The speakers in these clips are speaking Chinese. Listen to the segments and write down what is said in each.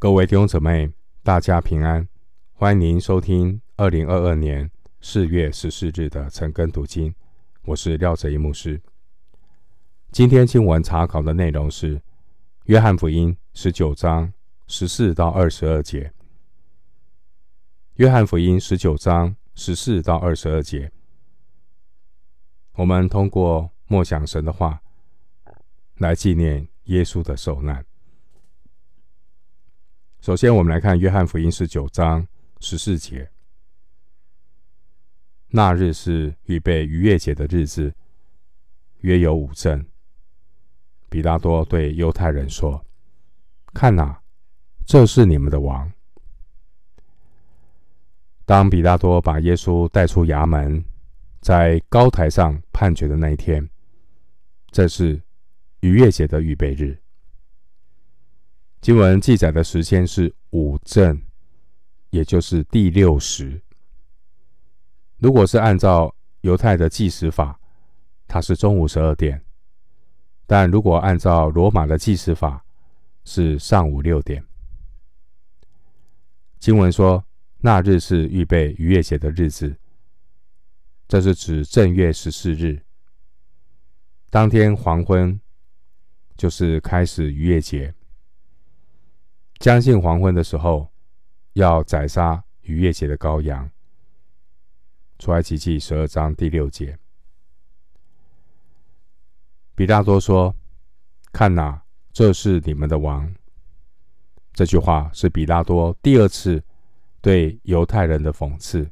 各位弟兄姊妹，大家平安！欢迎您收听二零二二年四月十四日的晨更读经。我是廖哲一牧师。今天经文查考的内容是《约翰福音》十九章十四到二十二节。《约翰福音》十九章十四到二十二节，我们通过默想神的话，来纪念耶稣的受难。首先，我们来看《约翰福音》十九章十四节。那日是预备逾越节的日子，约有五正。比拉多对犹太人说：“看哪，这是你们的王。”当比拉多把耶稣带出衙门，在高台上判决的那一天，这是逾越节的预备日。经文记载的时间是午正，也就是第六时。如果是按照犹太的计时法，它是中午十二点；但如果按照罗马的计时法，是上午六点。经文说，那日是预备逾越节的日子，这是指正月十四日，当天黄昏，就是开始逾越节。将近黄昏的时候，要宰杀逾越节的羔羊。出埃及记十二章第六节，比拉多说：“看哪，这是你们的王。”这句话是比拉多第二次对犹太人的讽刺。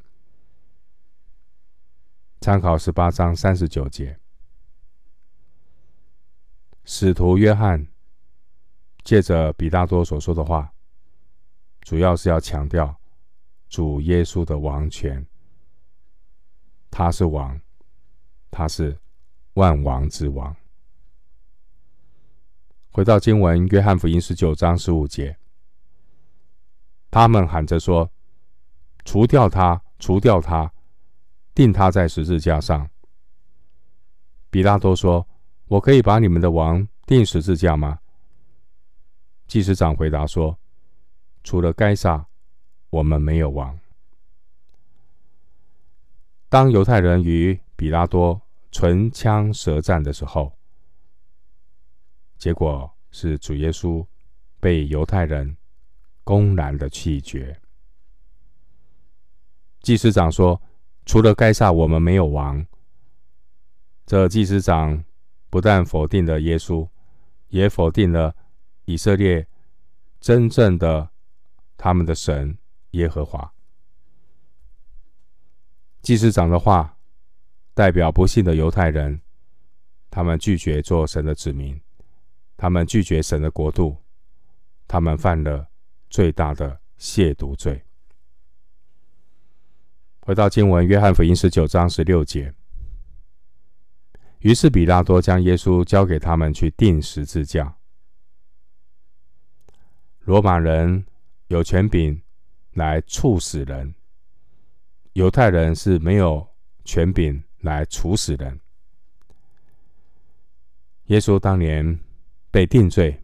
参考十八章三十九节，使徒约翰。借着比拉多所说的话，主要是要强调主耶稣的王权。他是王，他是万王之王。回到经文，约翰福音十九章十五节，他们喊着说：“除掉他，除掉他，钉他在十字架上。”比拉多说：“我可以把你们的王钉十字架吗？”祭司长回答说：“除了该撒，我们没有王。”当犹太人与比拉多唇枪舌战的时候，结果是主耶稣被犹太人公然的弃绝。祭司长说：“除了该撒，我们没有王。”这祭司长不但否定了耶稣，也否定了。以色列真正的他们的神耶和华，祭司长的话代表不信的犹太人，他们拒绝做神的子民，他们拒绝神的国度，他们犯了最大的亵渎罪。回到经文，约翰福音十九章十六节，于是比拉多将耶稣交给他们去钉十字架。罗马人有权柄来处死人，犹太人是没有权柄来处死人。耶稣当年被定罪，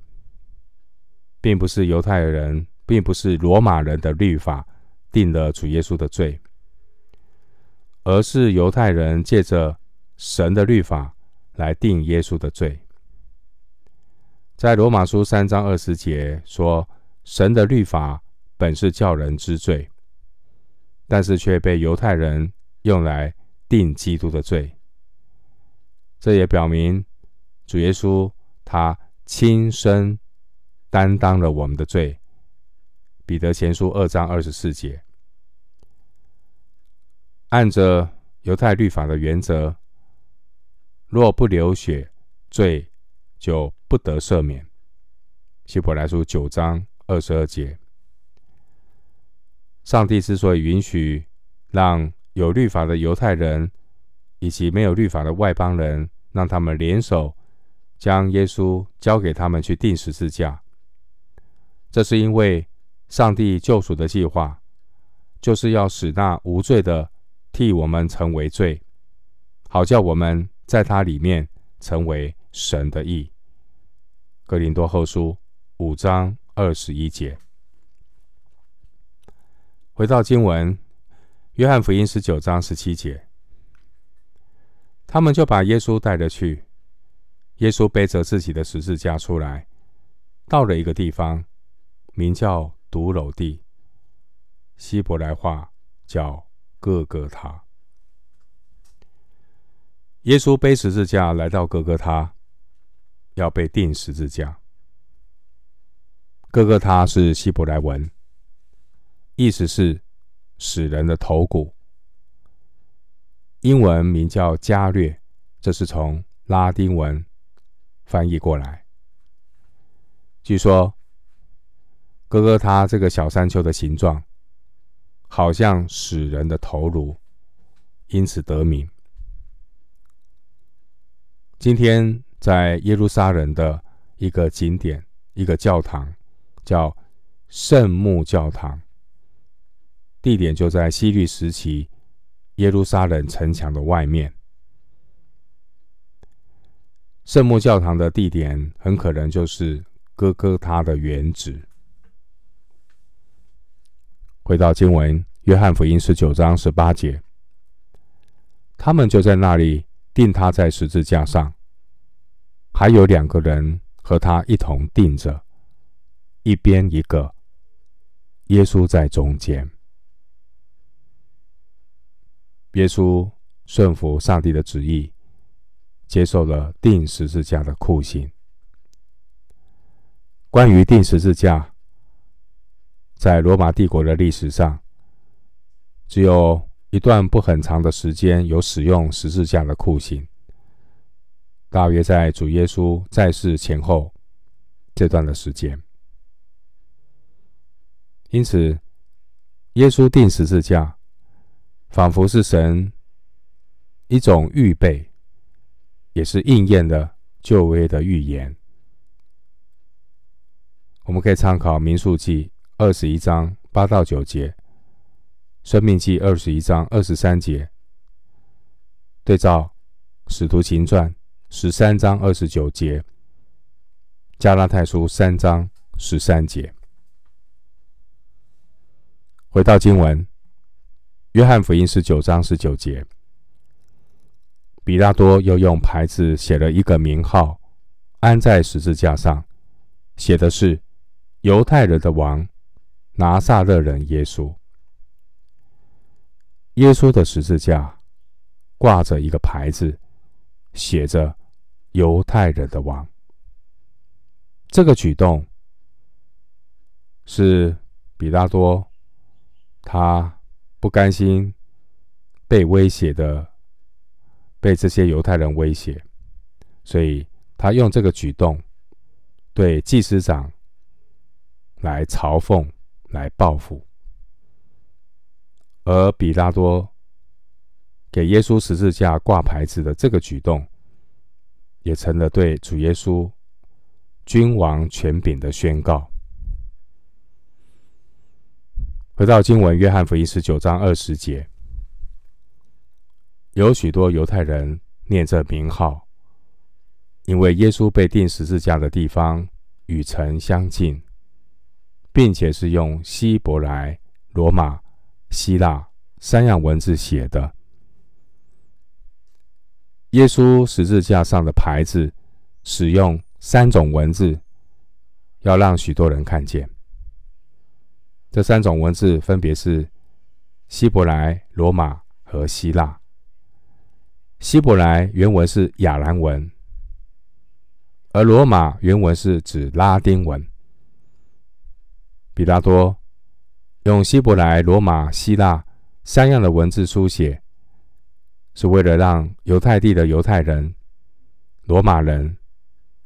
并不是犹太人，并不是罗马人的律法定了主耶稣的罪，而是犹太人借着神的律法来定耶稣的罪。在罗马书三章二十节说。神的律法本是叫人知罪，但是却被犹太人用来定基督的罪。这也表明主耶稣他亲身担当了我们的罪。彼得前书二章二十四节，按着犹太律法的原则，若不流血，罪就不得赦免。希伯来书九章。二十二节，上帝之所以允许让有律法的犹太人以及没有律法的外邦人，让他们联手将耶稣交给他们去钉十字架，这是因为上帝救赎的计划就是要使那无罪的替我们成为罪，好叫我们在他里面成为神的义。哥林多后书五章。二十一节，回到经文，约翰福音十九章十七节，他们就把耶稣带着去。耶稣背着自己的十字架出来，到了一个地方，名叫髑髅地，希伯来话叫各各他。耶稣背十字架来到各各他，要被钉十字架。哥哥他是希伯来文，意思是死人的头骨。英文名叫加略，这是从拉丁文。翻译过来，据说哥哥他这个小山丘的形状，好像死人的头颅，因此得名。今天在耶路撒冷的一个景点，一个教堂，叫圣木教堂，地点就在希律时期耶路撒冷城墙的外面。圣木教堂的地点很可能就是哥哥他的原址。回到经文，约翰福音十九章十八节，他们就在那里钉他在十字架上，还有两个人和他一同钉着，一边一个，耶稣在中间。耶稣顺服上帝的旨意。接受了钉十字架的酷刑。关于钉十字架，在罗马帝国的历史上，只有一段不很长的时间有使用十字架的酷刑，大约在主耶稣在世前后这段的时间。因此，耶稣钉十字架，仿佛是神一种预备。也是应验了旧约的预言。我们可以参考《民数记》二十一章八到九节，《申命记》二十一章二十三节，对照《使徒行传》十三章二十九节，《加拉太书》三章十三节。回到经文，《约翰福音》十九章十九节。比拉多又用牌子写了一个名号，安在十字架上，写的是“犹太人的王，拿撒勒人耶稣”。耶稣的十字架挂着一个牌子，写着“犹太人的王”。这个举动是比拉多他不甘心被威胁的。被这些犹太人威胁，所以他用这个举动对祭司长来嘲讽、来报复。而比拉多给耶稣十字架挂牌子的这个举动，也成了对主耶稣君王权柄的宣告。回到经文，约翰福音十九章二十节。有许多犹太人念这名号，因为耶稣被钉十字架的地方与城相近，并且是用希伯来、罗马、希腊三样文字写的。耶稣十字架上的牌子使用三种文字，要让许多人看见。这三种文字分别是希伯来、罗马和希腊。希伯来原文是亚兰文，而罗马原文是指拉丁文。比拉多用希伯来、罗马、希腊三样的文字书写，是为了让犹太地的犹太人、罗马人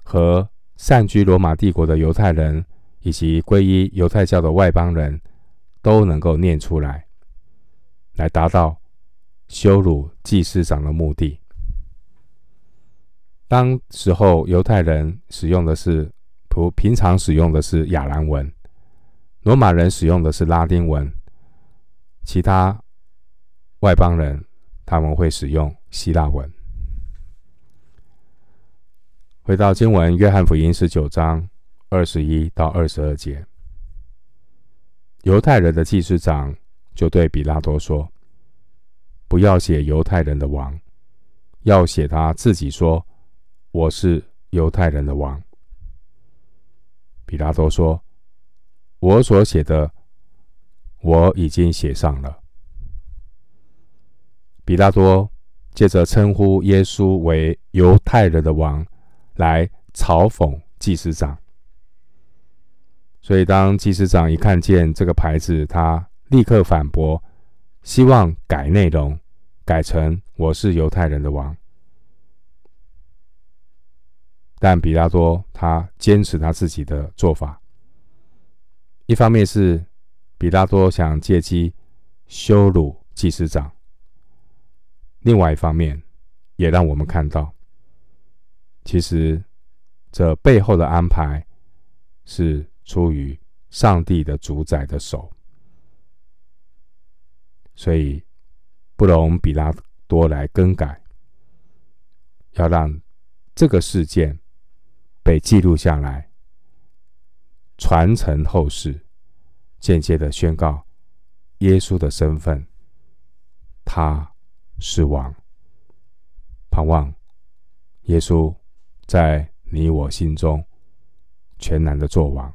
和散居罗马帝国的犹太人，以及皈依犹太教的外邦人都能够念出来，来达到。羞辱祭司长的目的。当时候，犹太人使用的是普平常使用的是亚兰文，罗马人使用的是拉丁文，其他外邦人他们会使用希腊文。回到经文，约翰福音十九章二十一到二十二节，犹太人的祭司长就对比拉多说：“不要写犹太人的王，要写他自己说我是犹太人的王。”比拉多说：“我所写的，我已经写上了。”比拉多借着称呼耶稣为犹太人的王，来嘲讽祭司长。所以，当祭司长一看见这个牌子，他立刻反驳，希望改内容，改成“我是犹太人的王”。但比拉多他坚持他自己的做法。一方面是比拉多想借机羞辱祭司长。另外一方面，也让我们看到，其实这背后的安排是出于上帝的主宰的手，所以不容比拉多来更改，要让这个事件被记录下来，传承后世，间接的宣告耶稣的身份，他。是王，盼望耶稣在你我心中全然的作王。